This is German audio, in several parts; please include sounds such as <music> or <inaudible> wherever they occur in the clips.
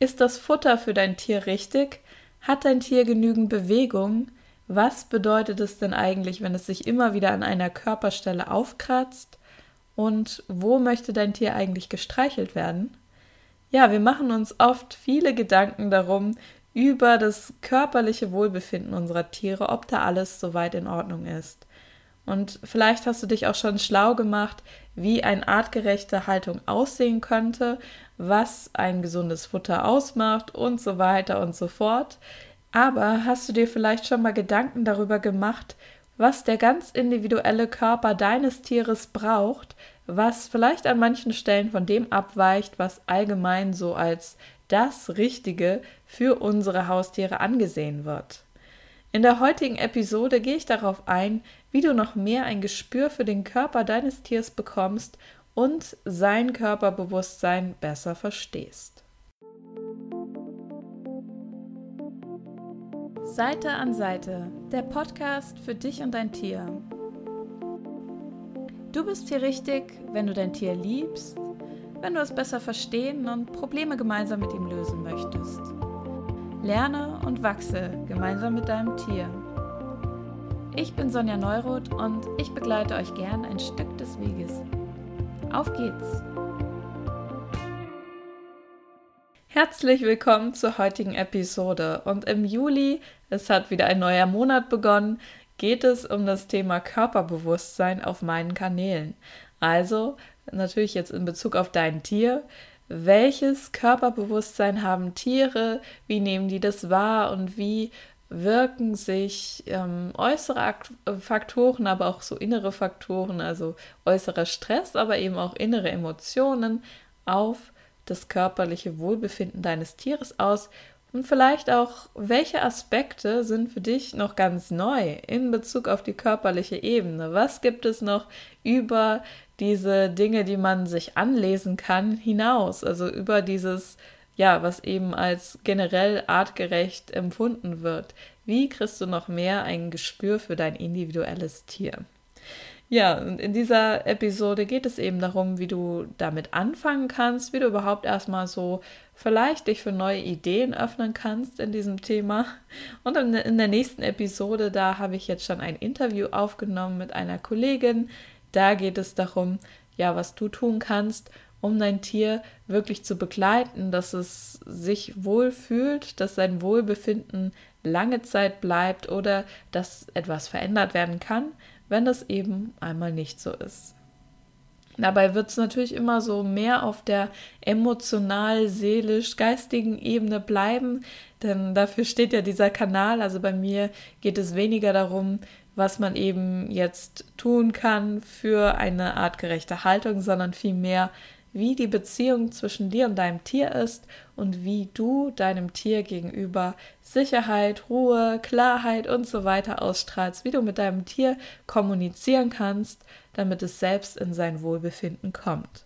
Ist das Futter für dein Tier richtig? Hat dein Tier genügend Bewegung? Was bedeutet es denn eigentlich, wenn es sich immer wieder an einer Körperstelle aufkratzt? Und wo möchte dein Tier eigentlich gestreichelt werden? Ja, wir machen uns oft viele Gedanken darum, über das körperliche Wohlbefinden unserer Tiere, ob da alles soweit in Ordnung ist. Und vielleicht hast du dich auch schon schlau gemacht, wie eine artgerechte Haltung aussehen könnte, was ein gesundes Futter ausmacht und so weiter und so fort. Aber hast du dir vielleicht schon mal Gedanken darüber gemacht, was der ganz individuelle Körper deines Tieres braucht, was vielleicht an manchen Stellen von dem abweicht, was allgemein so als das Richtige für unsere Haustiere angesehen wird. In der heutigen Episode gehe ich darauf ein, wie du noch mehr ein Gespür für den Körper deines Tiers bekommst und sein Körperbewusstsein besser verstehst. Seite an Seite, der Podcast für dich und dein Tier. Du bist hier richtig, wenn du dein Tier liebst, wenn du es besser verstehen und Probleme gemeinsam mit ihm lösen möchtest. Lerne und wachse gemeinsam mit deinem Tier. Ich bin Sonja Neuroth und ich begleite euch gern ein Stück des Weges. Auf geht's! Herzlich willkommen zur heutigen Episode. Und im Juli, es hat wieder ein neuer Monat begonnen, geht es um das Thema Körperbewusstsein auf meinen Kanälen. Also natürlich jetzt in Bezug auf dein Tier. Welches Körperbewusstsein haben Tiere? Wie nehmen die das wahr und wie wirken sich ähm, äußere Faktoren, aber auch so innere Faktoren, also äußerer Stress, aber eben auch innere Emotionen auf das körperliche Wohlbefinden deines Tieres aus und vielleicht auch, welche Aspekte sind für dich noch ganz neu in Bezug auf die körperliche Ebene? Was gibt es noch über diese Dinge, die man sich anlesen kann, hinaus? Also über dieses, ja, was eben als generell artgerecht empfunden wird. Wie kriegst du noch mehr ein Gespür für dein individuelles Tier? Ja, und in dieser Episode geht es eben darum, wie du damit anfangen kannst, wie du überhaupt erstmal so vielleicht dich für neue Ideen öffnen kannst in diesem Thema. Und in der nächsten Episode, da habe ich jetzt schon ein Interview aufgenommen mit einer Kollegin. Da geht es darum, ja, was du tun kannst, um dein Tier wirklich zu begleiten, dass es sich wohl fühlt, dass sein Wohlbefinden lange Zeit bleibt oder dass etwas verändert werden kann, wenn das eben einmal nicht so ist. Dabei wird es natürlich immer so mehr auf der emotional, seelisch, geistigen Ebene bleiben, denn dafür steht ja dieser Kanal. Also bei mir geht es weniger darum, was man eben jetzt tun kann für eine artgerechte Haltung, sondern vielmehr, wie die Beziehung zwischen dir und deinem Tier ist und wie du deinem Tier gegenüber Sicherheit, Ruhe, Klarheit und so weiter ausstrahlst, wie du mit deinem Tier kommunizieren kannst, damit es selbst in sein Wohlbefinden kommt.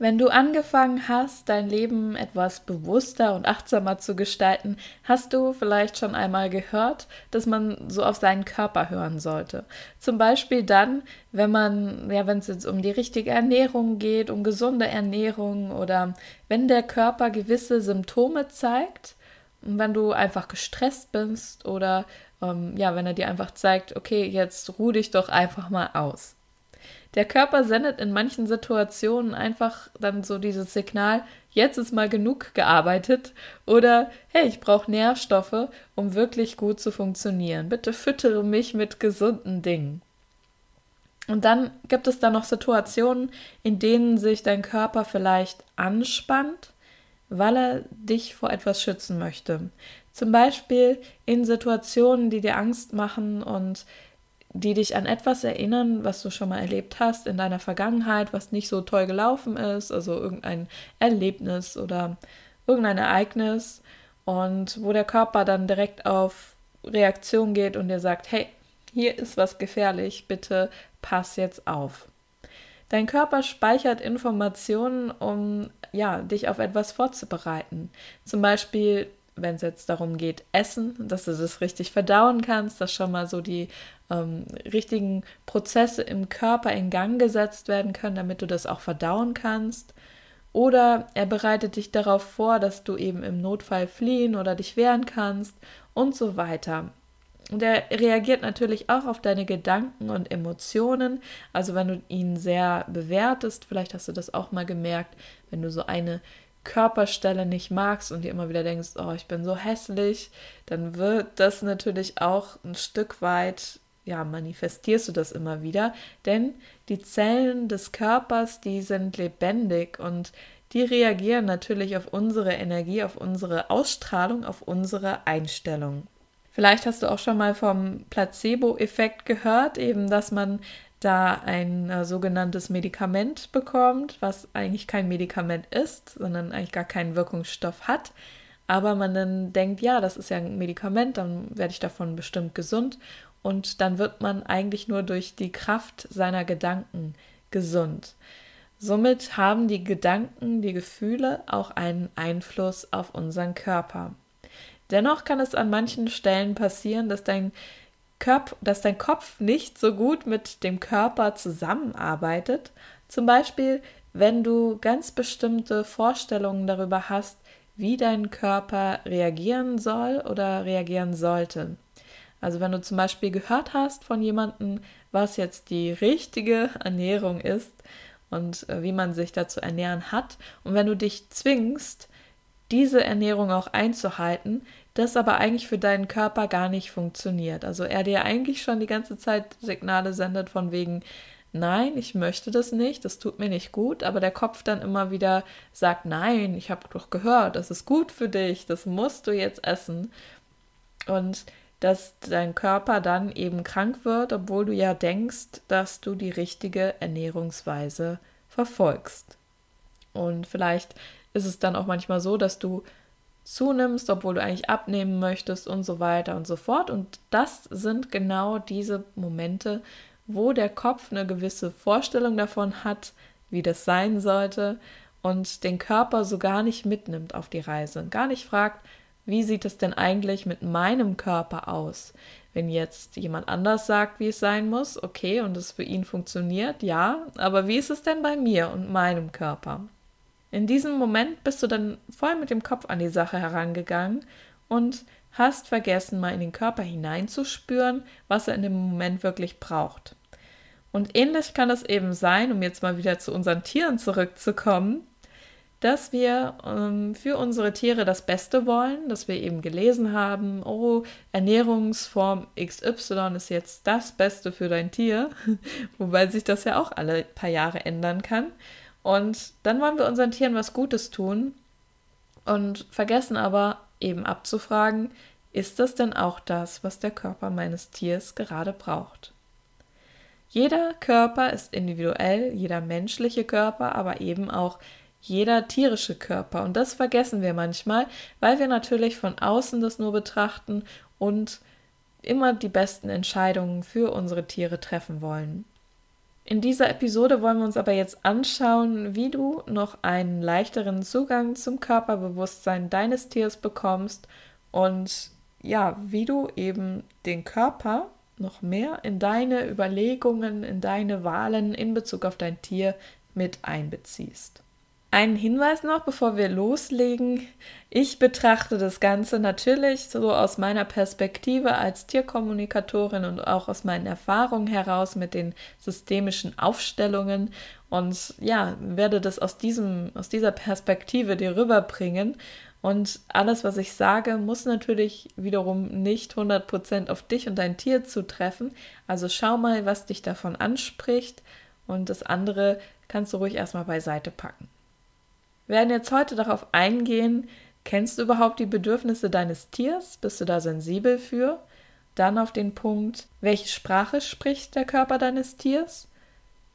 Wenn du angefangen hast, dein Leben etwas bewusster und achtsamer zu gestalten, hast du vielleicht schon einmal gehört, dass man so auf seinen Körper hören sollte. Zum Beispiel dann, wenn man, ja, wenn es jetzt um die richtige Ernährung geht, um gesunde Ernährung oder wenn der Körper gewisse Symptome zeigt, wenn du einfach gestresst bist oder ähm, ja, wenn er dir einfach zeigt, okay, jetzt ruh dich doch einfach mal aus. Der Körper sendet in manchen Situationen einfach dann so dieses Signal, jetzt ist mal genug gearbeitet oder hey, ich brauche Nährstoffe, um wirklich gut zu funktionieren. Bitte füttere mich mit gesunden Dingen. Und dann gibt es da noch Situationen, in denen sich dein Körper vielleicht anspannt, weil er dich vor etwas schützen möchte. Zum Beispiel in Situationen, die dir Angst machen und die dich an etwas erinnern, was du schon mal erlebt hast in deiner Vergangenheit, was nicht so toll gelaufen ist, also irgendein Erlebnis oder irgendein Ereignis und wo der Körper dann direkt auf Reaktion geht und dir sagt, hey, hier ist was gefährlich, bitte pass jetzt auf. Dein Körper speichert Informationen, um ja, dich auf etwas vorzubereiten. Zum Beispiel wenn es jetzt darum geht, Essen, dass du das richtig verdauen kannst, dass schon mal so die ähm, richtigen Prozesse im Körper in Gang gesetzt werden können, damit du das auch verdauen kannst. Oder er bereitet dich darauf vor, dass du eben im Notfall fliehen oder dich wehren kannst und so weiter. Und er reagiert natürlich auch auf deine Gedanken und Emotionen. Also wenn du ihn sehr bewertest, vielleicht hast du das auch mal gemerkt, wenn du so eine Körperstelle nicht magst und dir immer wieder denkst, oh, ich bin so hässlich, dann wird das natürlich auch ein Stück weit, ja, manifestierst du das immer wieder, denn die Zellen des Körpers, die sind lebendig und die reagieren natürlich auf unsere Energie, auf unsere Ausstrahlung, auf unsere Einstellung. Vielleicht hast du auch schon mal vom Placebo-Effekt gehört, eben dass man da ein äh, sogenanntes Medikament bekommt, was eigentlich kein Medikament ist, sondern eigentlich gar keinen Wirkungsstoff hat. Aber man dann denkt, ja, das ist ja ein Medikament, dann werde ich davon bestimmt gesund. Und dann wird man eigentlich nur durch die Kraft seiner Gedanken gesund. Somit haben die Gedanken, die Gefühle auch einen Einfluss auf unseren Körper. Dennoch kann es an manchen Stellen passieren, dass dein, Körper, dass dein Kopf nicht so gut mit dem Körper zusammenarbeitet. Zum Beispiel, wenn du ganz bestimmte Vorstellungen darüber hast, wie dein Körper reagieren soll oder reagieren sollte. Also wenn du zum Beispiel gehört hast von jemandem, was jetzt die richtige <laughs> Ernährung ist und äh, wie man sich dazu ernähren hat, und wenn du dich zwingst, diese Ernährung auch einzuhalten, das aber eigentlich für deinen Körper gar nicht funktioniert. Also er dir eigentlich schon die ganze Zeit Signale sendet von wegen, nein, ich möchte das nicht, das tut mir nicht gut, aber der Kopf dann immer wieder sagt, nein, ich habe doch gehört, das ist gut für dich, das musst du jetzt essen. Und dass dein Körper dann eben krank wird, obwohl du ja denkst, dass du die richtige Ernährungsweise verfolgst. Und vielleicht ist es dann auch manchmal so, dass du zunimmst, obwohl du eigentlich abnehmen möchtest und so weiter und so fort. Und das sind genau diese Momente, wo der Kopf eine gewisse Vorstellung davon hat, wie das sein sollte und den Körper so gar nicht mitnimmt auf die Reise, gar nicht fragt, wie sieht es denn eigentlich mit meinem Körper aus? Wenn jetzt jemand anders sagt, wie es sein muss, okay, und es für ihn funktioniert, ja, aber wie ist es denn bei mir und meinem Körper? In diesem Moment bist du dann voll mit dem Kopf an die Sache herangegangen und hast vergessen, mal in den Körper hineinzuspüren, was er in dem Moment wirklich braucht. Und ähnlich kann es eben sein, um jetzt mal wieder zu unseren Tieren zurückzukommen, dass wir ähm, für unsere Tiere das Beste wollen, dass wir eben gelesen haben, oh, Ernährungsform XY ist jetzt das Beste für dein Tier, <laughs> wobei sich das ja auch alle paar Jahre ändern kann. Und dann wollen wir unseren Tieren was Gutes tun und vergessen aber eben abzufragen, ist das denn auch das, was der Körper meines Tiers gerade braucht? Jeder Körper ist individuell, jeder menschliche Körper, aber eben auch jeder tierische Körper. Und das vergessen wir manchmal, weil wir natürlich von außen das nur betrachten und immer die besten Entscheidungen für unsere Tiere treffen wollen. In dieser Episode wollen wir uns aber jetzt anschauen, wie du noch einen leichteren Zugang zum Körperbewusstsein deines Tiers bekommst und ja, wie du eben den Körper noch mehr in deine Überlegungen, in deine Wahlen in Bezug auf dein Tier mit einbeziehst. Ein Hinweis noch, bevor wir loslegen. Ich betrachte das Ganze natürlich so aus meiner Perspektive als Tierkommunikatorin und auch aus meinen Erfahrungen heraus mit den systemischen Aufstellungen und ja, werde das aus diesem, aus dieser Perspektive dir rüberbringen. Und alles, was ich sage, muss natürlich wiederum nicht 100% auf dich und dein Tier zutreffen. Also schau mal, was dich davon anspricht und das andere kannst du ruhig erstmal beiseite packen. Werden jetzt heute darauf eingehen, kennst du überhaupt die Bedürfnisse deines Tiers? Bist du da sensibel für? Dann auf den Punkt, welche Sprache spricht der Körper deines Tiers?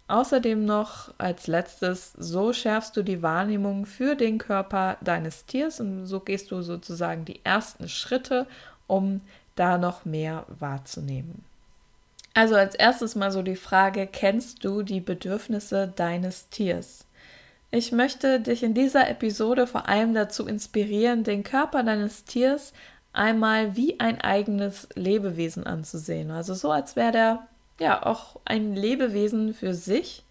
Außerdem noch als letztes, so schärfst du die Wahrnehmung für den Körper deines Tiers und so gehst du sozusagen die ersten Schritte, um da noch mehr wahrzunehmen. Also als erstes mal so die Frage, kennst du die Bedürfnisse deines Tiers? Ich möchte dich in dieser Episode vor allem dazu inspirieren, den Körper deines Tiers einmal wie ein eigenes Lebewesen anzusehen. Also so, als wäre der ja auch ein Lebewesen für sich,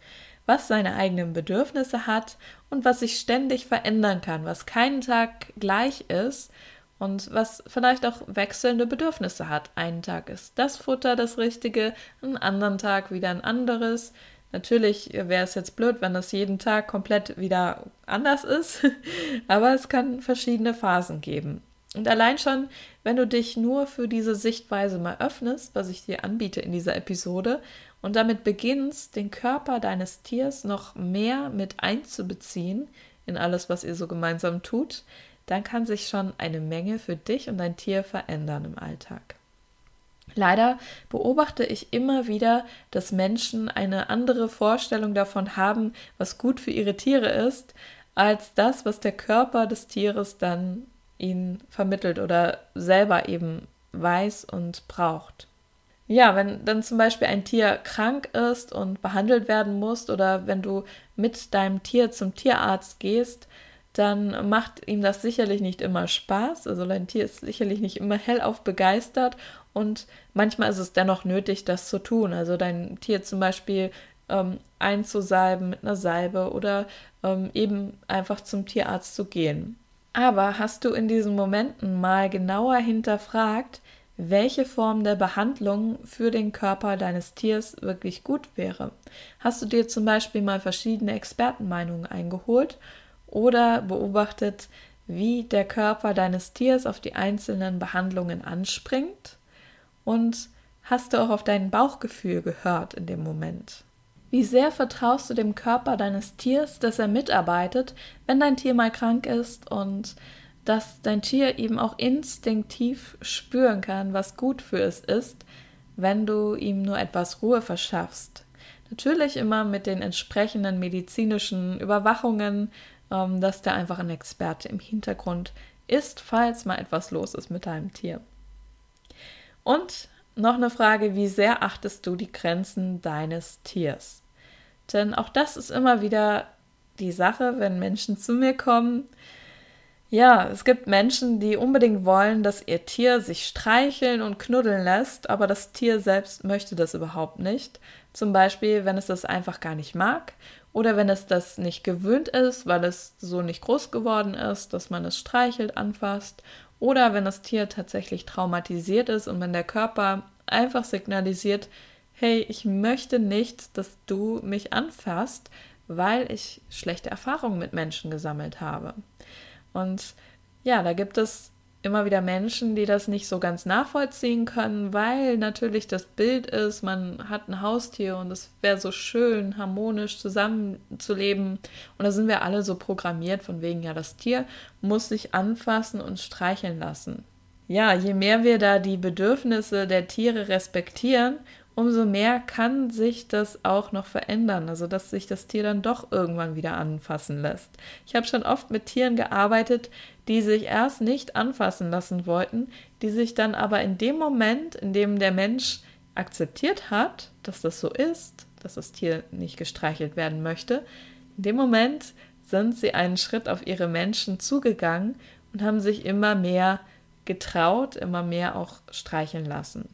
was seine eigenen Bedürfnisse hat und was sich ständig verändern kann, was keinen Tag gleich ist und was vielleicht auch wechselnde Bedürfnisse hat. Einen Tag ist das Futter das Richtige, einen anderen Tag wieder ein anderes. Natürlich wäre es jetzt blöd, wenn das jeden Tag komplett wieder anders ist, <laughs> aber es kann verschiedene Phasen geben. Und allein schon, wenn du dich nur für diese Sichtweise mal öffnest, was ich dir anbiete in dieser Episode, und damit beginnst, den Körper deines Tiers noch mehr mit einzubeziehen in alles, was ihr so gemeinsam tut, dann kann sich schon eine Menge für dich und dein Tier verändern im Alltag. Leider beobachte ich immer wieder, dass Menschen eine andere Vorstellung davon haben, was gut für ihre Tiere ist, als das, was der Körper des Tieres dann ihnen vermittelt oder selber eben weiß und braucht. Ja, wenn dann zum Beispiel ein Tier krank ist und behandelt werden muss oder wenn du mit deinem Tier zum Tierarzt gehst, dann macht ihm das sicherlich nicht immer Spaß. Also dein Tier ist sicherlich nicht immer hellauf begeistert und manchmal ist es dennoch nötig, das zu tun. Also dein Tier zum Beispiel ähm, einzusalben mit einer Salbe oder ähm, eben einfach zum Tierarzt zu gehen. Aber hast du in diesen Momenten mal genauer hinterfragt, welche Form der Behandlung für den Körper deines Tiers wirklich gut wäre? Hast du dir zum Beispiel mal verschiedene Expertenmeinungen eingeholt oder beobachtet, wie der Körper deines Tiers auf die einzelnen Behandlungen anspringt? Und hast du auch auf dein Bauchgefühl gehört in dem Moment? Wie sehr vertraust du dem Körper deines Tiers, dass er mitarbeitet, wenn dein Tier mal krank ist und dass dein Tier eben auch instinktiv spüren kann, was gut für es ist, wenn du ihm nur etwas Ruhe verschaffst. Natürlich immer mit den entsprechenden medizinischen Überwachungen dass der einfach ein Experte im Hintergrund ist, falls mal etwas los ist mit deinem Tier. Und noch eine Frage, wie sehr achtest du die Grenzen deines Tiers? Denn auch das ist immer wieder die Sache, wenn Menschen zu mir kommen. Ja, es gibt Menschen, die unbedingt wollen, dass ihr Tier sich streicheln und knuddeln lässt, aber das Tier selbst möchte das überhaupt nicht. Zum Beispiel, wenn es das einfach gar nicht mag oder wenn es das nicht gewöhnt ist, weil es so nicht groß geworden ist, dass man es streichelt, anfasst. Oder wenn das Tier tatsächlich traumatisiert ist und wenn der Körper einfach signalisiert, hey, ich möchte nicht, dass du mich anfasst, weil ich schlechte Erfahrungen mit Menschen gesammelt habe. Und ja, da gibt es immer wieder Menschen, die das nicht so ganz nachvollziehen können, weil natürlich das Bild ist, man hat ein Haustier und es wäre so schön, harmonisch zusammenzuleben. Und da sind wir alle so programmiert, von wegen, ja, das Tier muss sich anfassen und streicheln lassen. Ja, je mehr wir da die Bedürfnisse der Tiere respektieren umso mehr kann sich das auch noch verändern, also dass sich das Tier dann doch irgendwann wieder anfassen lässt. Ich habe schon oft mit Tieren gearbeitet, die sich erst nicht anfassen lassen wollten, die sich dann aber in dem Moment, in dem der Mensch akzeptiert hat, dass das so ist, dass das Tier nicht gestreichelt werden möchte, in dem Moment sind sie einen Schritt auf ihre Menschen zugegangen und haben sich immer mehr getraut, immer mehr auch streicheln lassen.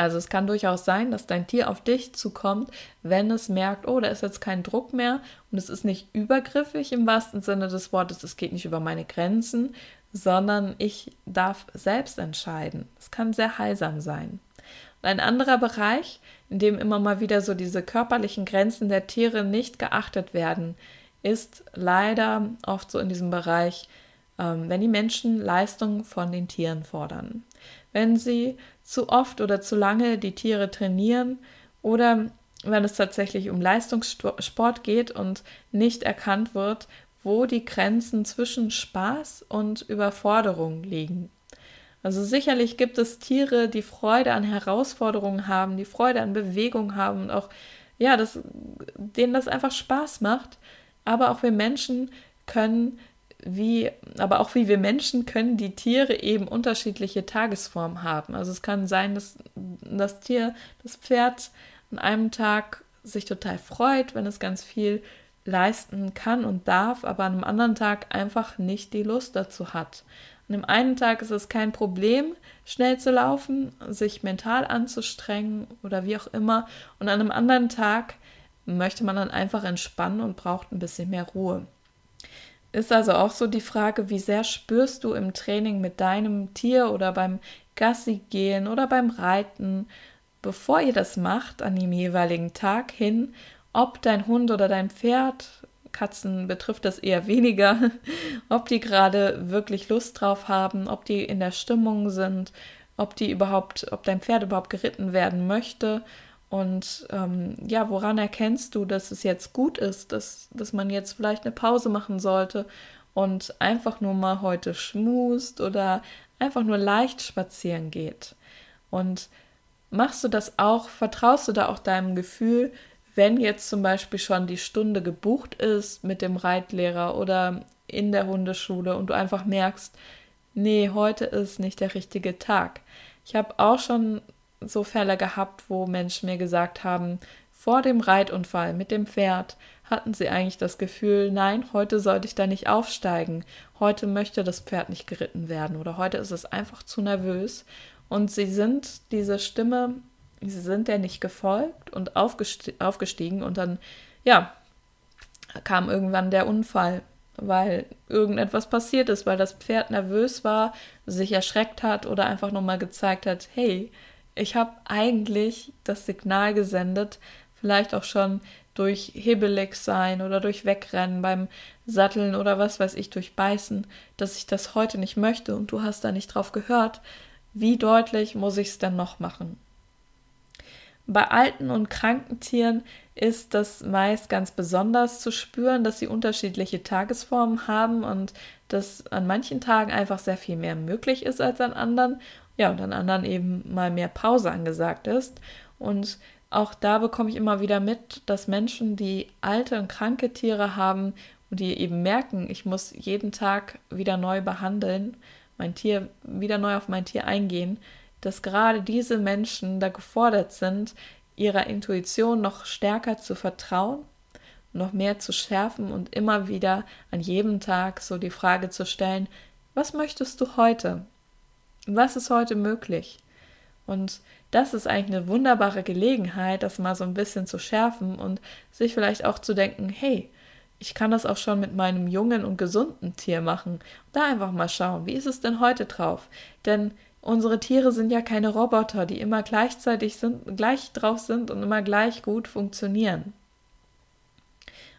Also es kann durchaus sein, dass dein Tier auf dich zukommt, wenn es merkt, oh, da ist jetzt kein Druck mehr und es ist nicht übergriffig im wahrsten Sinne des Wortes, es geht nicht über meine Grenzen, sondern ich darf selbst entscheiden. Es kann sehr heilsam sein. Und ein anderer Bereich, in dem immer mal wieder so diese körperlichen Grenzen der Tiere nicht geachtet werden, ist leider oft so in diesem Bereich, ähm, wenn die Menschen Leistung von den Tieren fordern. Wenn sie zu oft oder zu lange die Tiere trainieren oder wenn es tatsächlich um Leistungssport geht und nicht erkannt wird, wo die Grenzen zwischen Spaß und Überforderung liegen. Also sicherlich gibt es Tiere, die Freude an Herausforderungen haben, die Freude an Bewegung haben und auch, ja, das, denen das einfach Spaß macht. Aber auch wir Menschen können wie, aber auch wie wir Menschen können die Tiere eben unterschiedliche Tagesformen haben. Also es kann sein, dass das Tier, das Pferd an einem Tag sich total freut, wenn es ganz viel leisten kann und darf, aber an einem anderen Tag einfach nicht die Lust dazu hat. An dem einen Tag ist es kein Problem, schnell zu laufen, sich mental anzustrengen oder wie auch immer. Und an einem anderen Tag möchte man dann einfach entspannen und braucht ein bisschen mehr Ruhe. Ist also auch so die Frage, wie sehr spürst du im Training mit deinem Tier oder beim Gassi gehen oder beim Reiten, bevor ihr das macht, an dem jeweiligen Tag hin, ob dein Hund oder dein Pferd, Katzen betrifft das eher weniger, <laughs> ob die gerade wirklich Lust drauf haben, ob die in der Stimmung sind, ob die überhaupt, ob dein Pferd überhaupt geritten werden möchte und ähm, ja, woran erkennst du, dass es jetzt gut ist, dass, dass man jetzt vielleicht eine Pause machen sollte und einfach nur mal heute schmust oder einfach nur leicht spazieren geht? Und machst du das auch, vertraust du da auch deinem Gefühl, wenn jetzt zum Beispiel schon die Stunde gebucht ist mit dem Reitlehrer oder in der Hundeschule und du einfach merkst, nee, heute ist nicht der richtige Tag. Ich habe auch schon so Fälle gehabt, wo Menschen mir gesagt haben, vor dem Reitunfall mit dem Pferd hatten sie eigentlich das Gefühl, nein, heute sollte ich da nicht aufsteigen, heute möchte das Pferd nicht geritten werden oder heute ist es einfach zu nervös. Und sie sind diese Stimme, sie sind der nicht gefolgt und aufgesti aufgestiegen und dann, ja, kam irgendwann der Unfall, weil irgendetwas passiert ist, weil das Pferd nervös war, sich erschreckt hat oder einfach nochmal gezeigt hat, hey, ich habe eigentlich das Signal gesendet, vielleicht auch schon durch hebelig sein oder durch Wegrennen beim Satteln oder was weiß ich, durch Beißen, dass ich das heute nicht möchte und du hast da nicht drauf gehört. Wie deutlich muss ich es denn noch machen? Bei alten und kranken Tieren ist das meist ganz besonders zu spüren, dass sie unterschiedliche Tagesformen haben und dass an manchen Tagen einfach sehr viel mehr möglich ist als an anderen ja, und an anderen eben mal mehr Pause angesagt ist. Und auch da bekomme ich immer wieder mit, dass Menschen, die alte und kranke Tiere haben und die eben merken, ich muss jeden Tag wieder neu behandeln, mein Tier wieder neu auf mein Tier eingehen, dass gerade diese Menschen da gefordert sind, ihrer Intuition noch stärker zu vertrauen, noch mehr zu schärfen und immer wieder an jedem Tag so die Frage zu stellen, was möchtest du heute? Was ist heute möglich? Und das ist eigentlich eine wunderbare Gelegenheit, das mal so ein bisschen zu schärfen und sich vielleicht auch zu denken, hey, ich kann das auch schon mit meinem jungen und gesunden Tier machen. Da einfach mal schauen, wie ist es denn heute drauf? Denn unsere Tiere sind ja keine Roboter, die immer gleichzeitig sind, gleich drauf sind und immer gleich gut funktionieren.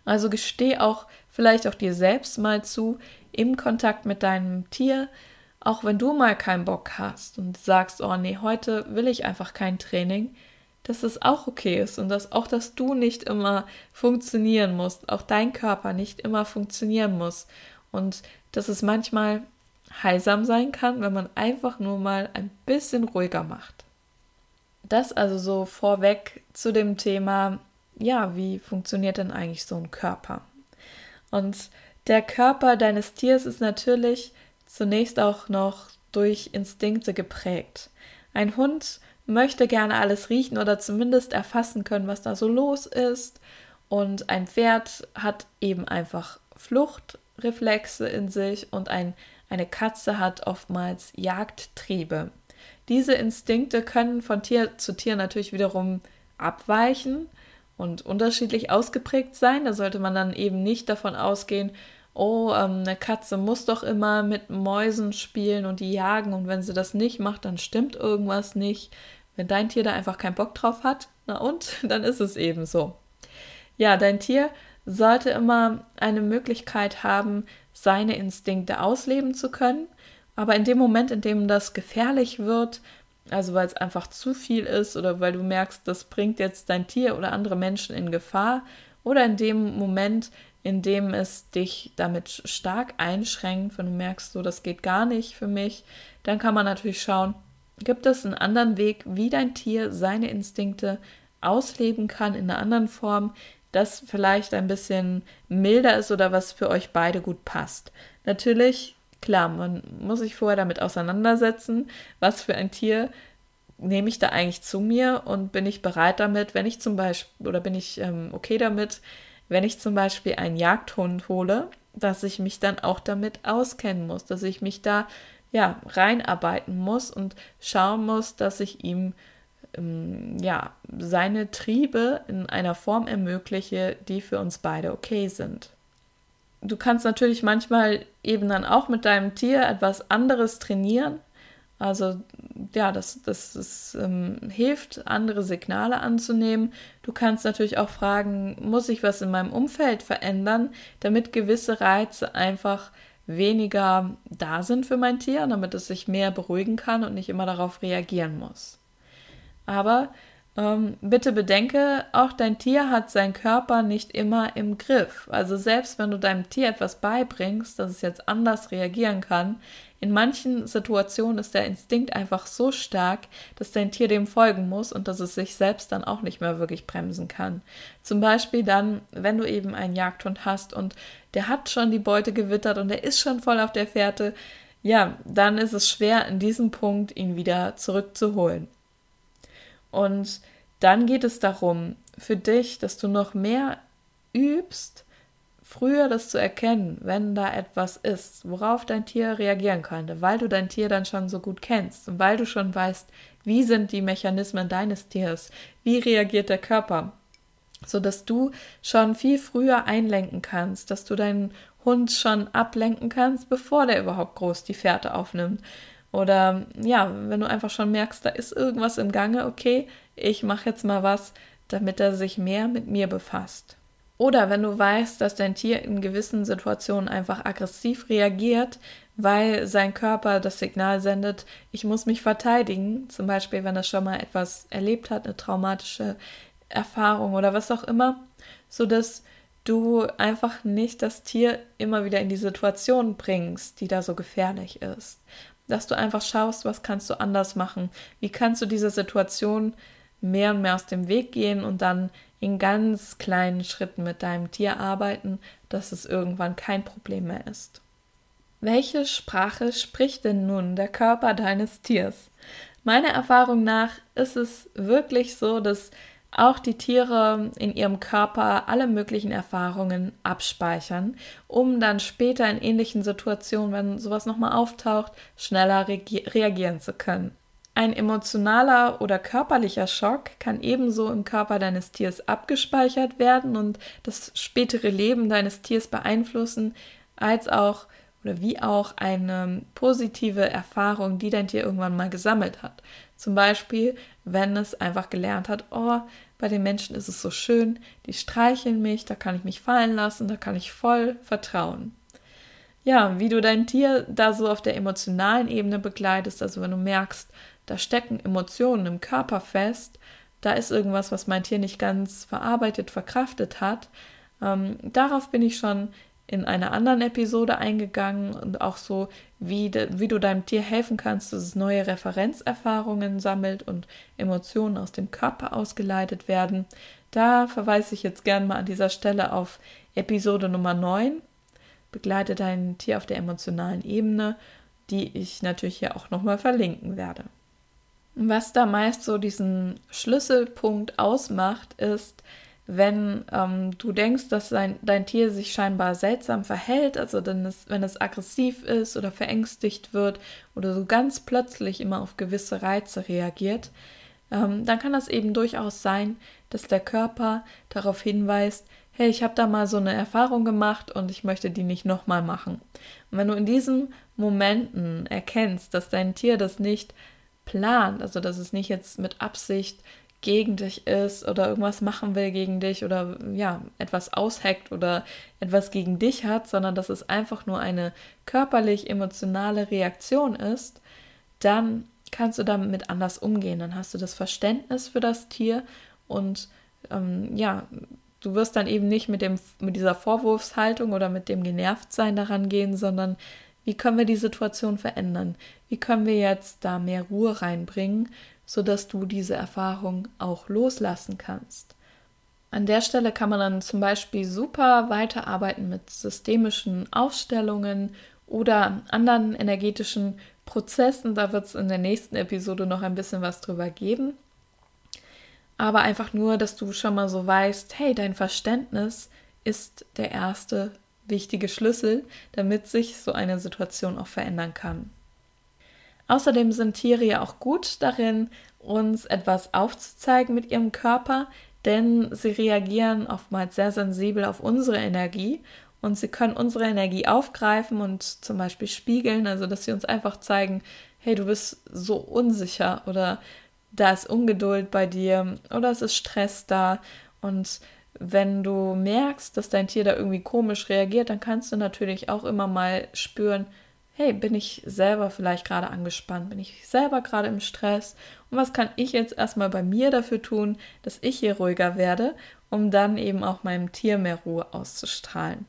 Also gesteh auch vielleicht auch dir selbst mal zu, im Kontakt mit deinem Tier, auch wenn du mal keinen Bock hast und sagst, oh nee, heute will ich einfach kein Training, dass es auch okay ist und dass auch, dass du nicht immer funktionieren musst, auch dein Körper nicht immer funktionieren muss und dass es manchmal heilsam sein kann, wenn man einfach nur mal ein bisschen ruhiger macht. Das also so vorweg zu dem Thema, ja, wie funktioniert denn eigentlich so ein Körper? Und der Körper deines Tiers ist natürlich zunächst auch noch durch Instinkte geprägt. Ein Hund möchte gerne alles riechen oder zumindest erfassen können, was da so los ist. Und ein Pferd hat eben einfach Fluchtreflexe in sich und ein, eine Katze hat oftmals Jagdtriebe. Diese Instinkte können von Tier zu Tier natürlich wiederum abweichen und unterschiedlich ausgeprägt sein. Da sollte man dann eben nicht davon ausgehen, oh, ähm, eine Katze muss doch immer mit Mäusen spielen und die jagen und wenn sie das nicht macht, dann stimmt irgendwas nicht. Wenn dein Tier da einfach keinen Bock drauf hat, na und, <laughs> dann ist es eben so. Ja, dein Tier sollte immer eine Möglichkeit haben, seine Instinkte ausleben zu können, aber in dem Moment, in dem das gefährlich wird, also weil es einfach zu viel ist oder weil du merkst, das bringt jetzt dein Tier oder andere Menschen in Gefahr, oder in dem Moment, indem es dich damit stark einschränkt, wenn du merkst, so das geht gar nicht für mich, dann kann man natürlich schauen, gibt es einen anderen Weg, wie dein Tier seine Instinkte ausleben kann in einer anderen Form, das vielleicht ein bisschen milder ist oder was für euch beide gut passt. Natürlich, klar, man muss sich vorher damit auseinandersetzen, was für ein Tier nehme ich da eigentlich zu mir und bin ich bereit damit, wenn ich zum Beispiel oder bin ich ähm, okay damit, wenn ich zum Beispiel einen Jagdhund hole, dass ich mich dann auch damit auskennen muss, dass ich mich da ja reinarbeiten muss und schauen muss, dass ich ihm ähm, ja, seine Triebe in einer Form ermögliche, die für uns beide okay sind. Du kannst natürlich manchmal eben dann auch mit deinem Tier etwas anderes trainieren. Also ja, das, das, das ähm, hilft, andere Signale anzunehmen. Du kannst natürlich auch fragen, muss ich was in meinem Umfeld verändern, damit gewisse Reize einfach weniger da sind für mein Tier, damit es sich mehr beruhigen kann und nicht immer darauf reagieren muss. Aber ähm, bitte bedenke, auch dein Tier hat seinen Körper nicht immer im Griff. Also selbst wenn du deinem Tier etwas beibringst, dass es jetzt anders reagieren kann, in manchen Situationen ist der Instinkt einfach so stark, dass dein Tier dem folgen muss und dass es sich selbst dann auch nicht mehr wirklich bremsen kann. Zum Beispiel dann, wenn du eben einen Jagdhund hast und der hat schon die Beute gewittert und der ist schon voll auf der Fährte, ja, dann ist es schwer, in diesem Punkt ihn wieder zurückzuholen. Und dann geht es darum, für dich, dass du noch mehr übst, früher das zu erkennen, wenn da etwas ist, worauf dein Tier reagieren könnte, weil du dein Tier dann schon so gut kennst und weil du schon weißt, wie sind die Mechanismen deines Tieres, wie reagiert der Körper, so dass du schon viel früher einlenken kannst, dass du deinen Hund schon ablenken kannst, bevor der überhaupt groß die Fährte aufnimmt. Oder ja, wenn du einfach schon merkst, da ist irgendwas im Gange, okay, ich mache jetzt mal was, damit er sich mehr mit mir befasst. Oder wenn du weißt, dass dein Tier in gewissen Situationen einfach aggressiv reagiert, weil sein Körper das Signal sendet, ich muss mich verteidigen, zum Beispiel wenn er schon mal etwas erlebt hat, eine traumatische Erfahrung oder was auch immer, so dass du einfach nicht das Tier immer wieder in die Situation bringst, die da so gefährlich ist. Dass du einfach schaust, was kannst du anders machen, wie kannst du diese Situation mehr und mehr aus dem Weg gehen und dann in ganz kleinen Schritten mit deinem Tier arbeiten, dass es irgendwann kein Problem mehr ist. Welche Sprache spricht denn nun der Körper deines Tiers? Meiner Erfahrung nach ist es wirklich so, dass auch die Tiere in ihrem Körper alle möglichen Erfahrungen abspeichern, um dann später in ähnlichen Situationen, wenn sowas nochmal auftaucht, schneller reagieren zu können. Ein emotionaler oder körperlicher Schock kann ebenso im Körper deines Tiers abgespeichert werden und das spätere Leben deines Tiers beeinflussen, als auch oder wie auch eine positive Erfahrung, die dein Tier irgendwann mal gesammelt hat. Zum Beispiel, wenn es einfach gelernt hat, oh, bei den Menschen ist es so schön, die streicheln mich, da kann ich mich fallen lassen, da kann ich voll vertrauen. Ja, wie du dein Tier da so auf der emotionalen Ebene begleitest, also wenn du merkst, da stecken Emotionen im Körper fest, da ist irgendwas, was mein Tier nicht ganz verarbeitet, verkraftet hat. Ähm, darauf bin ich schon in einer anderen Episode eingegangen und auch so, wie, de, wie du deinem Tier helfen kannst, dass es neue Referenzerfahrungen sammelt und Emotionen aus dem Körper ausgeleitet werden. Da verweise ich jetzt gern mal an dieser Stelle auf Episode Nummer 9. Begleite dein Tier auf der emotionalen Ebene, die ich natürlich hier auch nochmal verlinken werde. Was da meist so diesen Schlüsselpunkt ausmacht, ist, wenn ähm, du denkst, dass dein, dein Tier sich scheinbar seltsam verhält, also wenn es, wenn es aggressiv ist oder verängstigt wird oder so ganz plötzlich immer auf gewisse Reize reagiert, ähm, dann kann das eben durchaus sein, dass der Körper darauf hinweist, hey, ich habe da mal so eine Erfahrung gemacht und ich möchte die nicht nochmal machen. Und wenn du in diesen Momenten erkennst, dass dein Tier das nicht plant, also dass es nicht jetzt mit Absicht gegen dich ist oder irgendwas machen will gegen dich oder ja, etwas ausheckt oder etwas gegen dich hat, sondern dass es einfach nur eine körperlich emotionale Reaktion ist, dann kannst du damit anders umgehen. Dann hast du das Verständnis für das Tier und ähm, ja, du wirst dann eben nicht mit dem mit dieser Vorwurfshaltung oder mit dem Genervtsein daran gehen, sondern wie können wir die Situation verändern? Wie können wir jetzt da mehr Ruhe reinbringen, sodass du diese Erfahrung auch loslassen kannst? An der Stelle kann man dann zum Beispiel super weiterarbeiten mit systemischen Aufstellungen oder anderen energetischen Prozessen. Da wird es in der nächsten Episode noch ein bisschen was drüber geben. Aber einfach nur, dass du schon mal so weißt, hey, dein Verständnis ist der erste wichtige Schlüssel, damit sich so eine Situation auch verändern kann. Außerdem sind Tiere ja auch gut darin, uns etwas aufzuzeigen mit ihrem Körper, denn sie reagieren oftmals sehr sensibel auf unsere Energie und sie können unsere Energie aufgreifen und zum Beispiel spiegeln, also dass sie uns einfach zeigen, hey, du bist so unsicher oder da ist Ungeduld bei dir oder es ist Stress da und wenn du merkst, dass dein Tier da irgendwie komisch reagiert, dann kannst du natürlich auch immer mal spüren, hey, bin ich selber vielleicht gerade angespannt, bin ich selber gerade im Stress und was kann ich jetzt erstmal bei mir dafür tun, dass ich hier ruhiger werde, um dann eben auch meinem Tier mehr Ruhe auszustrahlen.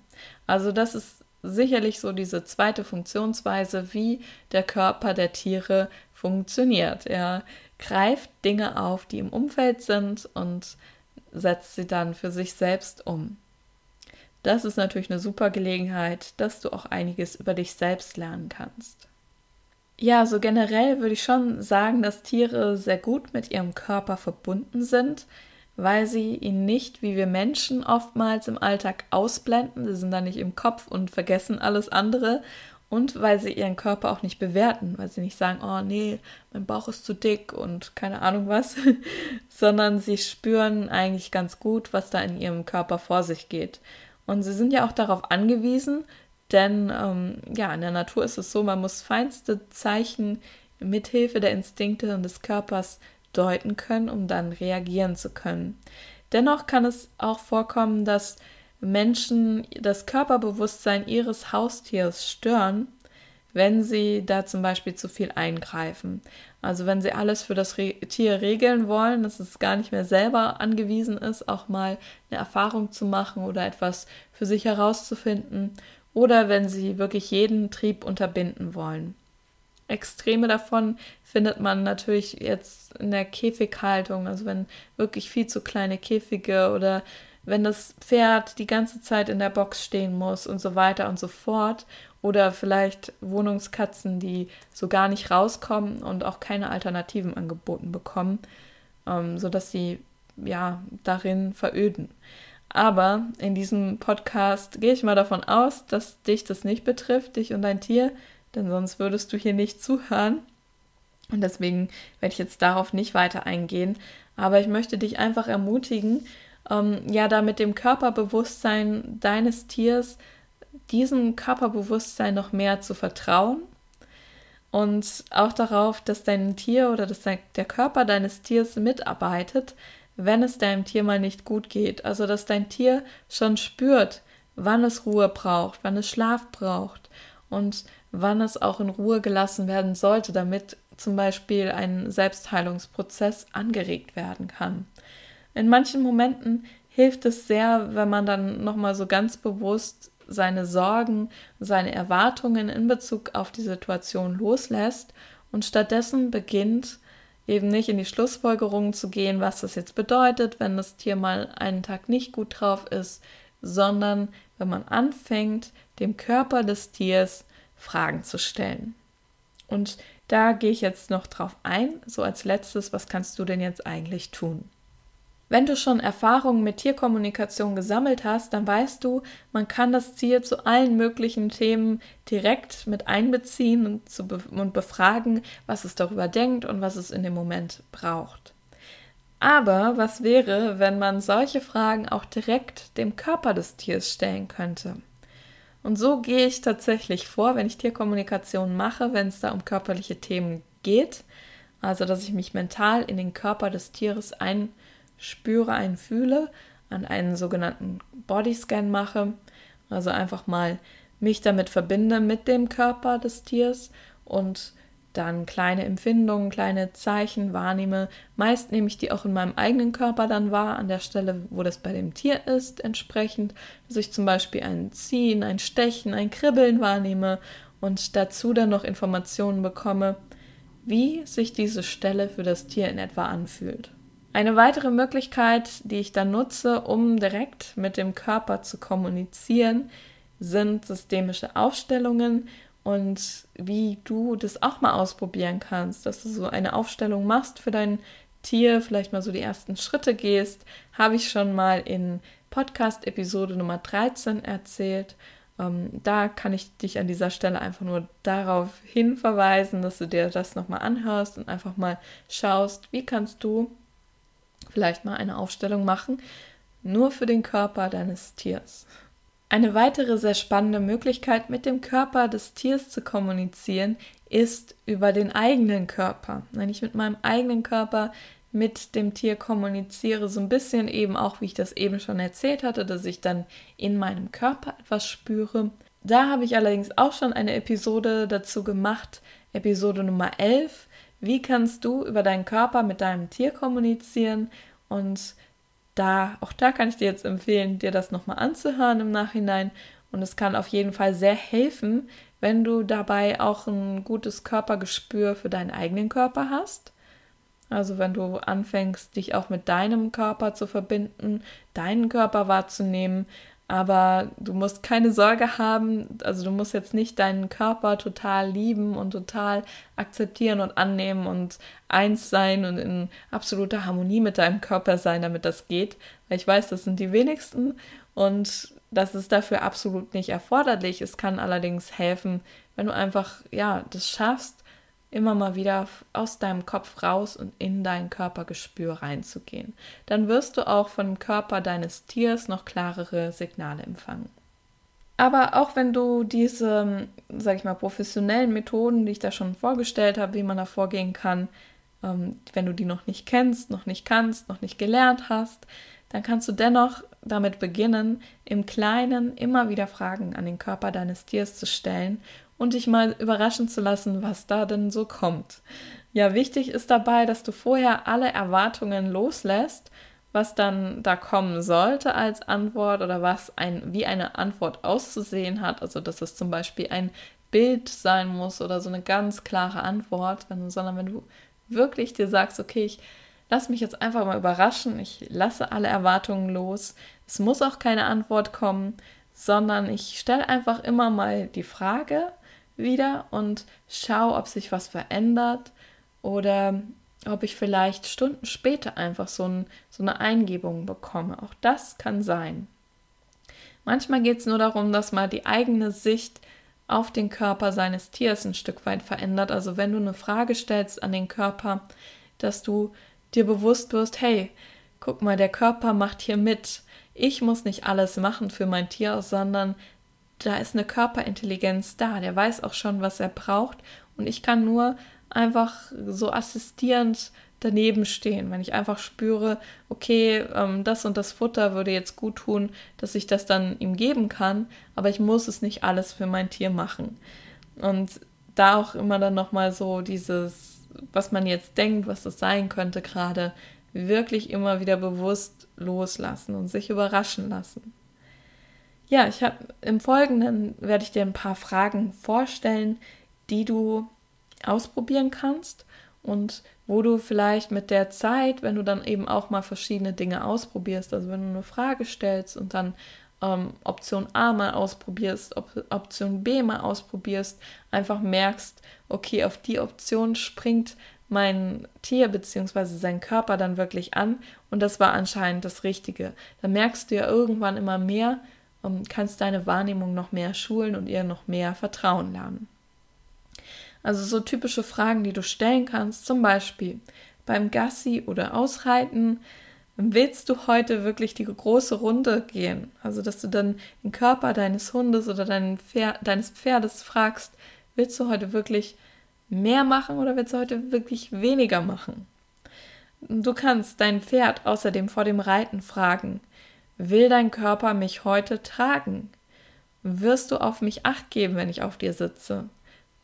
Also das ist sicherlich so diese zweite Funktionsweise, wie der Körper der Tiere funktioniert. Er greift Dinge auf, die im Umfeld sind und setzt sie dann für sich selbst um. Das ist natürlich eine super Gelegenheit, dass du auch einiges über dich selbst lernen kannst. Ja, so generell würde ich schon sagen, dass Tiere sehr gut mit ihrem Körper verbunden sind, weil sie ihn nicht, wie wir Menschen oftmals im Alltag ausblenden, sie sind da nicht im Kopf und vergessen alles andere und weil sie ihren Körper auch nicht bewerten, weil sie nicht sagen, oh nee, mein Bauch ist zu dick und keine Ahnung was, <laughs> sondern sie spüren eigentlich ganz gut, was da in ihrem Körper vor sich geht. Und sie sind ja auch darauf angewiesen, denn ähm, ja, in der Natur ist es so, man muss feinste Zeichen mithilfe der Instinkte und des Körpers deuten können, um dann reagieren zu können. Dennoch kann es auch vorkommen, dass Menschen das Körperbewusstsein ihres Haustiers stören, wenn sie da zum Beispiel zu viel eingreifen. Also wenn sie alles für das Re Tier regeln wollen, dass es gar nicht mehr selber angewiesen ist, auch mal eine Erfahrung zu machen oder etwas für sich herauszufinden, oder wenn sie wirklich jeden Trieb unterbinden wollen. Extreme davon findet man natürlich jetzt in der Käfighaltung, also wenn wirklich viel zu kleine Käfige oder wenn das Pferd die ganze Zeit in der Box stehen muss und so weiter und so fort. Oder vielleicht Wohnungskatzen, die so gar nicht rauskommen und auch keine Alternativen angeboten bekommen, ähm, sodass sie ja darin veröden. Aber in diesem Podcast gehe ich mal davon aus, dass dich das nicht betrifft, dich und dein Tier, denn sonst würdest du hier nicht zuhören. Und deswegen werde ich jetzt darauf nicht weiter eingehen. Aber ich möchte dich einfach ermutigen, ähm, ja, da mit dem Körperbewusstsein deines Tiers, diesem Körperbewusstsein noch mehr zu vertrauen und auch darauf, dass dein Tier oder dass der Körper deines Tiers mitarbeitet, wenn es deinem Tier mal nicht gut geht. Also, dass dein Tier schon spürt, wann es Ruhe braucht, wann es Schlaf braucht und wann es auch in Ruhe gelassen werden sollte, damit zum Beispiel ein Selbstheilungsprozess angeregt werden kann. In manchen Momenten hilft es sehr, wenn man dann nochmal so ganz bewusst seine Sorgen, seine Erwartungen in Bezug auf die Situation loslässt und stattdessen beginnt, eben nicht in die Schlussfolgerungen zu gehen, was das jetzt bedeutet, wenn das Tier mal einen Tag nicht gut drauf ist, sondern wenn man anfängt, dem Körper des Tiers Fragen zu stellen. Und da gehe ich jetzt noch drauf ein, so als letztes, was kannst du denn jetzt eigentlich tun? Wenn du schon Erfahrungen mit Tierkommunikation gesammelt hast, dann weißt du, man kann das Tier zu allen möglichen Themen direkt mit einbeziehen und, zu be und befragen, was es darüber denkt und was es in dem Moment braucht. Aber was wäre, wenn man solche Fragen auch direkt dem Körper des Tiers stellen könnte? Und so gehe ich tatsächlich vor, wenn ich Tierkommunikation mache, wenn es da um körperliche Themen geht. Also, dass ich mich mental in den Körper des Tieres ein spüre, einfühle, an einen sogenannten Bodyscan mache, also einfach mal mich damit verbinde mit dem Körper des Tiers und dann kleine Empfindungen, kleine Zeichen wahrnehme. Meist nehme ich die auch in meinem eigenen Körper dann wahr, an der Stelle, wo das bei dem Tier ist, entsprechend, dass ich zum Beispiel ein Ziehen, ein Stechen, ein Kribbeln wahrnehme und dazu dann noch Informationen bekomme, wie sich diese Stelle für das Tier in etwa anfühlt. Eine weitere Möglichkeit, die ich dann nutze, um direkt mit dem Körper zu kommunizieren, sind systemische Aufstellungen und wie du das auch mal ausprobieren kannst, dass du so eine Aufstellung machst für dein Tier, vielleicht mal so die ersten Schritte gehst, habe ich schon mal in Podcast Episode Nummer 13 erzählt. Ähm, da kann ich dich an dieser Stelle einfach nur darauf hinverweisen, dass du dir das nochmal anhörst und einfach mal schaust, wie kannst du vielleicht mal eine Aufstellung machen, nur für den Körper deines Tiers. Eine weitere sehr spannende Möglichkeit, mit dem Körper des Tiers zu kommunizieren, ist über den eigenen Körper. Wenn ich mit meinem eigenen Körper mit dem Tier kommuniziere, so ein bisschen eben auch, wie ich das eben schon erzählt hatte, dass ich dann in meinem Körper etwas spüre. Da habe ich allerdings auch schon eine Episode dazu gemacht, Episode Nummer 11. Wie kannst du über deinen Körper mit deinem Tier kommunizieren? Und da, auch da kann ich dir jetzt empfehlen, dir das nochmal anzuhören im Nachhinein. Und es kann auf jeden Fall sehr helfen, wenn du dabei auch ein gutes Körpergespür für deinen eigenen Körper hast also wenn du anfängst, dich auch mit deinem Körper zu verbinden, deinen Körper wahrzunehmen, aber du musst keine Sorge haben, also du musst jetzt nicht deinen Körper total lieben und total akzeptieren und annehmen und eins sein und in absoluter Harmonie mit deinem Körper sein, damit das geht, weil ich weiß, das sind die wenigsten und das ist dafür absolut nicht erforderlich. Es kann allerdings helfen, wenn du einfach ja, das schaffst, immer mal wieder aus deinem Kopf raus und in dein Körpergespür reinzugehen. Dann wirst du auch von dem Körper deines Tiers noch klarere Signale empfangen. Aber auch wenn du diese, sag ich mal, professionellen Methoden, die ich da schon vorgestellt habe, wie man da vorgehen kann, ähm, wenn du die noch nicht kennst, noch nicht kannst, noch nicht gelernt hast, dann kannst du dennoch damit beginnen, im Kleinen immer wieder Fragen an den Körper deines Tiers zu stellen und dich mal überraschen zu lassen, was da denn so kommt. Ja, wichtig ist dabei, dass du vorher alle Erwartungen loslässt, was dann da kommen sollte als Antwort oder was ein, wie eine Antwort auszusehen hat. Also, dass es zum Beispiel ein Bild sein muss oder so eine ganz klare Antwort, wenn, sondern wenn du wirklich dir sagst, okay, ich lass mich jetzt einfach mal überraschen, ich lasse alle Erwartungen los. Es muss auch keine Antwort kommen, sondern ich stelle einfach immer mal die Frage, wieder und schau, ob sich was verändert oder ob ich vielleicht Stunden später einfach so, ein, so eine Eingebung bekomme. Auch das kann sein. Manchmal geht es nur darum, dass man die eigene Sicht auf den Körper seines Tiers ein Stück weit verändert. Also wenn du eine Frage stellst an den Körper, dass du dir bewusst wirst, hey, guck mal, der Körper macht hier mit. Ich muss nicht alles machen für mein Tier, sondern da ist eine Körperintelligenz da, der weiß auch schon, was er braucht und ich kann nur einfach so assistierend daneben stehen, wenn ich einfach spüre, okay, ähm, das und das Futter würde jetzt gut tun, dass ich das dann ihm geben kann, aber ich muss es nicht alles für mein Tier machen. Und da auch immer dann nochmal so dieses, was man jetzt denkt, was das sein könnte gerade, wirklich immer wieder bewusst loslassen und sich überraschen lassen. Ja, ich habe im Folgenden werde ich dir ein paar Fragen vorstellen, die du ausprobieren kannst und wo du vielleicht mit der Zeit, wenn du dann eben auch mal verschiedene Dinge ausprobierst, also wenn du eine Frage stellst und dann ähm, Option A mal ausprobierst, Op Option B mal ausprobierst, einfach merkst, okay, auf die Option springt mein Tier bzw. sein Körper dann wirklich an und das war anscheinend das Richtige. Dann merkst du ja irgendwann immer mehr, kannst deine Wahrnehmung noch mehr schulen und ihr noch mehr vertrauen lernen. Also so typische Fragen, die du stellen kannst, zum Beispiel beim Gassi oder Ausreiten, willst du heute wirklich die große Runde gehen? Also dass du dann den Körper deines Hundes oder Pferd, deines Pferdes fragst, willst du heute wirklich mehr machen oder willst du heute wirklich weniger machen? Du kannst dein Pferd außerdem vor dem Reiten fragen, Will dein Körper mich heute tragen? Wirst du auf mich acht geben, wenn ich auf dir sitze?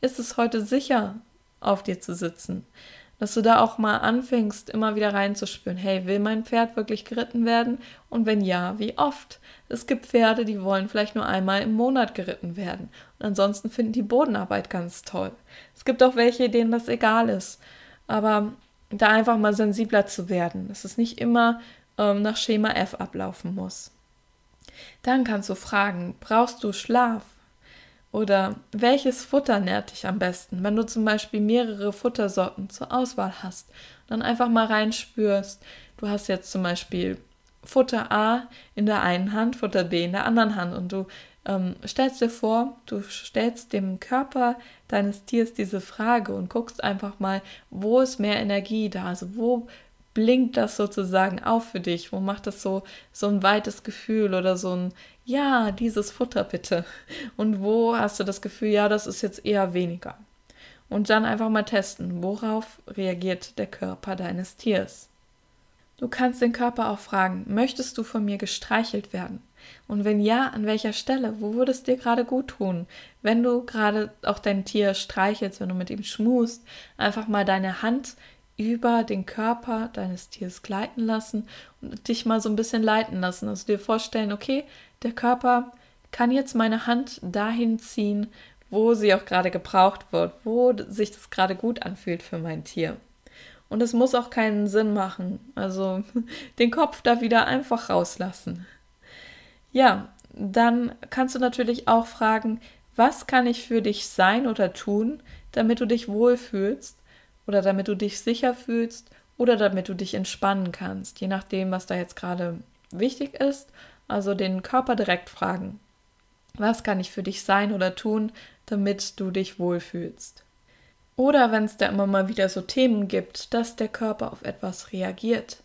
Ist es heute sicher, auf dir zu sitzen? Dass du da auch mal anfängst, immer wieder reinzuspüren, hey, will mein Pferd wirklich geritten werden? Und wenn ja, wie oft? Es gibt Pferde, die wollen vielleicht nur einmal im Monat geritten werden. Und ansonsten finden die Bodenarbeit ganz toll. Es gibt auch welche, denen das egal ist. Aber da einfach mal sensibler zu werden. Es ist nicht immer ähm, nach Schema F ablaufen muss. Dann kannst du fragen, brauchst du Schlaf? Oder welches Futter nährt dich am besten? Wenn du zum Beispiel mehrere Futtersorten zur Auswahl hast, dann einfach mal reinspürst. Du hast jetzt zum Beispiel Futter A in der einen Hand, Futter B in der anderen Hand und du ähm, stellst dir vor, du stellst dem Körper deines Tiers diese Frage und guckst einfach mal, wo ist mehr Energie da, also wo blinkt das sozusagen auf für dich, wo macht das so, so ein weites Gefühl oder so ein, ja, dieses Futter bitte. Und wo hast du das Gefühl, ja, das ist jetzt eher weniger. Und dann einfach mal testen, worauf reagiert der Körper deines Tiers. Du kannst den Körper auch fragen, möchtest du von mir gestreichelt werden? Und wenn ja, an welcher Stelle? Wo würde es dir gerade gut tun? Wenn du gerade auch dein Tier streichelst, wenn du mit ihm schmust, einfach mal deine Hand über den Körper deines Tiers gleiten lassen und dich mal so ein bisschen leiten lassen. Also dir vorstellen, okay, der Körper kann jetzt meine Hand dahin ziehen, wo sie auch gerade gebraucht wird, wo sich das gerade gut anfühlt für mein Tier. Und es muss auch keinen Sinn machen. Also <laughs> den Kopf da wieder einfach rauslassen. Ja, dann kannst du natürlich auch fragen, was kann ich für dich sein oder tun, damit du dich wohlfühlst oder damit du dich sicher fühlst oder damit du dich entspannen kannst, je nachdem, was da jetzt gerade wichtig ist. Also den Körper direkt fragen. Was kann ich für dich sein oder tun, damit du dich wohlfühlst? Oder wenn es da immer mal wieder so Themen gibt, dass der Körper auf etwas reagiert.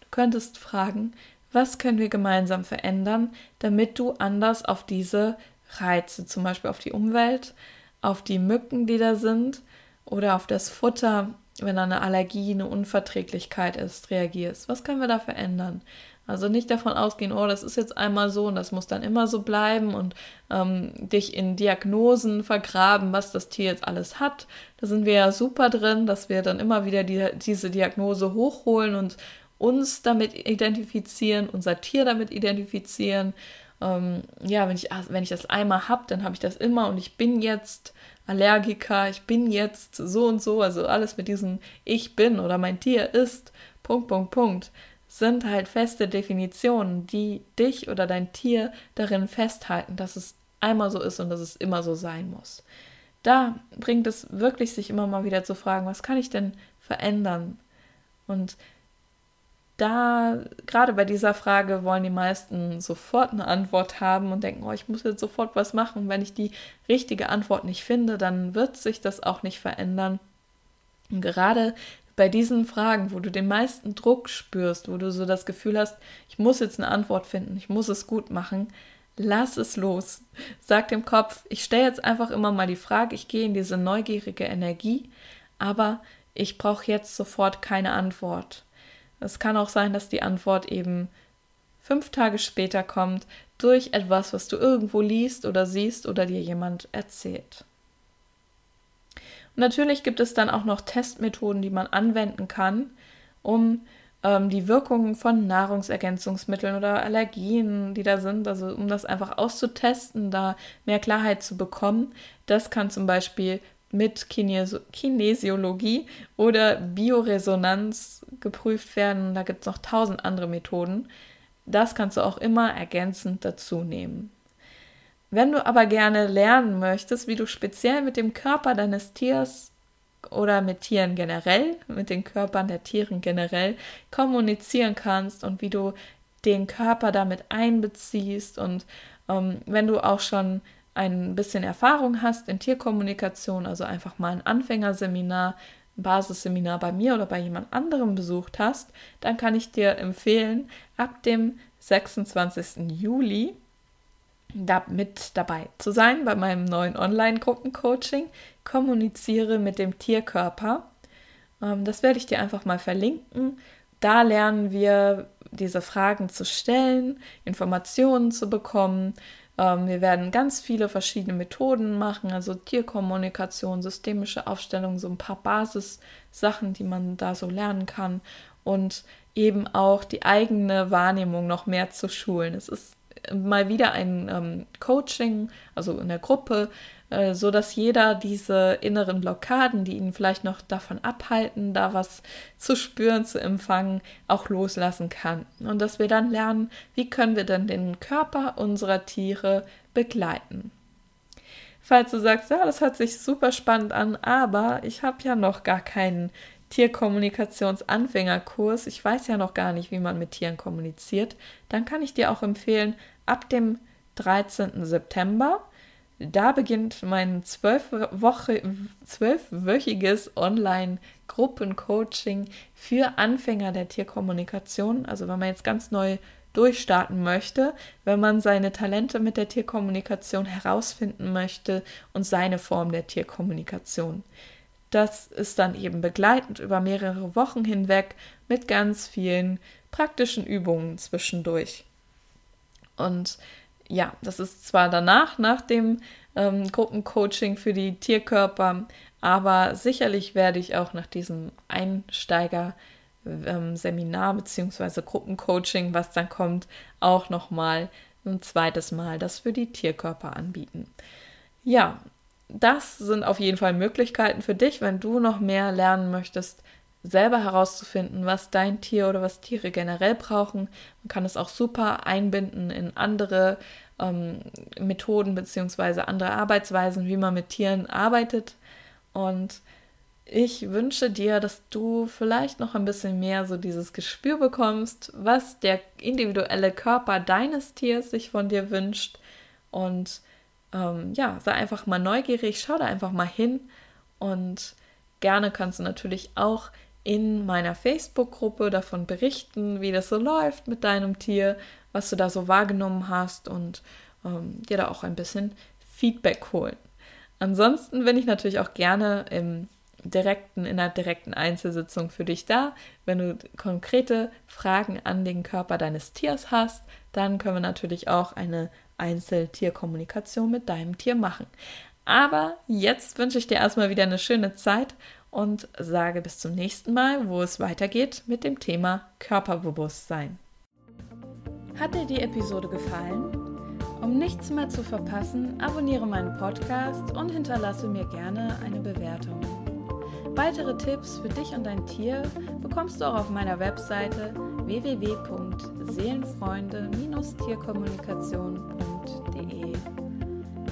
Du könntest fragen, was können wir gemeinsam verändern, damit du anders auf diese Reize, zum Beispiel auf die Umwelt, auf die Mücken, die da sind, oder auf das Futter, wenn da eine Allergie, eine Unverträglichkeit ist, reagierst. Was können wir da verändern? Also nicht davon ausgehen, oh, das ist jetzt einmal so und das muss dann immer so bleiben und ähm, dich in Diagnosen vergraben, was das Tier jetzt alles hat. Da sind wir ja super drin, dass wir dann immer wieder die, diese Diagnose hochholen und uns damit identifizieren, unser Tier damit identifizieren. Ähm, ja, wenn ich, wenn ich das einmal habe, dann habe ich das immer und ich bin jetzt Allergiker, ich bin jetzt so und so, also alles mit diesem Ich bin oder mein Tier ist, Punkt, Punkt, Punkt, sind halt feste Definitionen, die dich oder dein Tier darin festhalten, dass es einmal so ist und dass es immer so sein muss. Da bringt es wirklich sich immer mal wieder zu fragen, was kann ich denn verändern? Und da, gerade bei dieser Frage, wollen die meisten sofort eine Antwort haben und denken, oh, ich muss jetzt sofort was machen. Wenn ich die richtige Antwort nicht finde, dann wird sich das auch nicht verändern. Und gerade bei diesen Fragen, wo du den meisten Druck spürst, wo du so das Gefühl hast, ich muss jetzt eine Antwort finden, ich muss es gut machen, lass es los. Sag dem Kopf, ich stelle jetzt einfach immer mal die Frage, ich gehe in diese neugierige Energie, aber ich brauche jetzt sofort keine Antwort. Es kann auch sein, dass die Antwort eben fünf Tage später kommt durch etwas, was du irgendwo liest oder siehst oder dir jemand erzählt. Natürlich gibt es dann auch noch Testmethoden, die man anwenden kann, um ähm, die Wirkungen von Nahrungsergänzungsmitteln oder Allergien, die da sind, also um das einfach auszutesten, da mehr Klarheit zu bekommen. Das kann zum Beispiel mit Kines Kinesiologie oder Bioresonanz geprüft werden. Da gibt es noch tausend andere Methoden. Das kannst du auch immer ergänzend dazu nehmen. Wenn du aber gerne lernen möchtest, wie du speziell mit dem Körper deines Tiers oder mit Tieren generell, mit den Körpern der Tieren generell kommunizieren kannst und wie du den Körper damit einbeziehst und ähm, wenn du auch schon ein bisschen Erfahrung hast in Tierkommunikation, also einfach mal ein Anfängerseminar, ein Basisseminar bei mir oder bei jemand anderem besucht hast, dann kann ich dir empfehlen, ab dem 26. Juli da mit dabei zu sein bei meinem neuen Online-Gruppencoaching. Kommuniziere mit dem Tierkörper. Ähm, das werde ich dir einfach mal verlinken. Da lernen wir diese Fragen zu stellen, Informationen zu bekommen, wir werden ganz viele verschiedene Methoden machen, also Tierkommunikation, systemische Aufstellung, so ein paar Basissachen, die man da so lernen kann und eben auch die eigene Wahrnehmung noch mehr zu schulen. Es ist mal wieder ein ähm, Coaching, also in der Gruppe, äh, so dass jeder diese inneren Blockaden, die ihn vielleicht noch davon abhalten, da was zu spüren, zu empfangen, auch loslassen kann. Und dass wir dann lernen, wie können wir denn den Körper unserer Tiere begleiten. Falls du sagst, ja, das hört sich super spannend an, aber ich habe ja noch gar keinen Tierkommunikationsanfängerkurs, ich weiß ja noch gar nicht, wie man mit Tieren kommuniziert, dann kann ich dir auch empfehlen, ab dem 13. September. Da beginnt mein zwölfwöchiges Online-Gruppencoaching für Anfänger der Tierkommunikation. Also wenn man jetzt ganz neu durchstarten möchte, wenn man seine Talente mit der Tierkommunikation herausfinden möchte und seine Form der Tierkommunikation. Das ist dann eben begleitend über mehrere Wochen hinweg mit ganz vielen praktischen Übungen zwischendurch. Und ja, das ist zwar danach, nach dem ähm, Gruppencoaching für die Tierkörper, aber sicherlich werde ich auch nach diesem Einsteiger ähm, Seminar bzw. Gruppencoaching, was dann kommt, auch nochmal ein zweites Mal das für die Tierkörper anbieten. Ja, das sind auf jeden Fall Möglichkeiten für dich, wenn du noch mehr lernen möchtest, selber herauszufinden, was dein Tier oder was Tiere generell brauchen. Man kann es auch super einbinden in andere ähm, Methoden bzw. andere Arbeitsweisen, wie man mit Tieren arbeitet. Und ich wünsche dir, dass du vielleicht noch ein bisschen mehr so dieses Gespür bekommst, was der individuelle Körper deines Tiers sich von dir wünscht. Und ähm, ja, sei einfach mal neugierig, schau da einfach mal hin. Und gerne kannst du natürlich auch in meiner Facebook-Gruppe davon berichten, wie das so läuft mit deinem Tier, was du da so wahrgenommen hast und ähm, dir da auch ein bisschen Feedback holen. Ansonsten bin ich natürlich auch gerne im direkten, in einer direkten Einzelsitzung für dich da. Wenn du konkrete Fragen an den Körper deines Tiers hast, dann können wir natürlich auch eine Einzeltierkommunikation mit deinem Tier machen. Aber jetzt wünsche ich dir erstmal wieder eine schöne Zeit und sage bis zum nächsten Mal, wo es weitergeht mit dem Thema Körperbewusstsein. Hat dir die Episode gefallen? Um nichts mehr zu verpassen, abonniere meinen Podcast und hinterlasse mir gerne eine Bewertung. Weitere Tipps für dich und dein Tier bekommst du auch auf meiner Webseite www.seelenfreunde-tierkommunikation.de.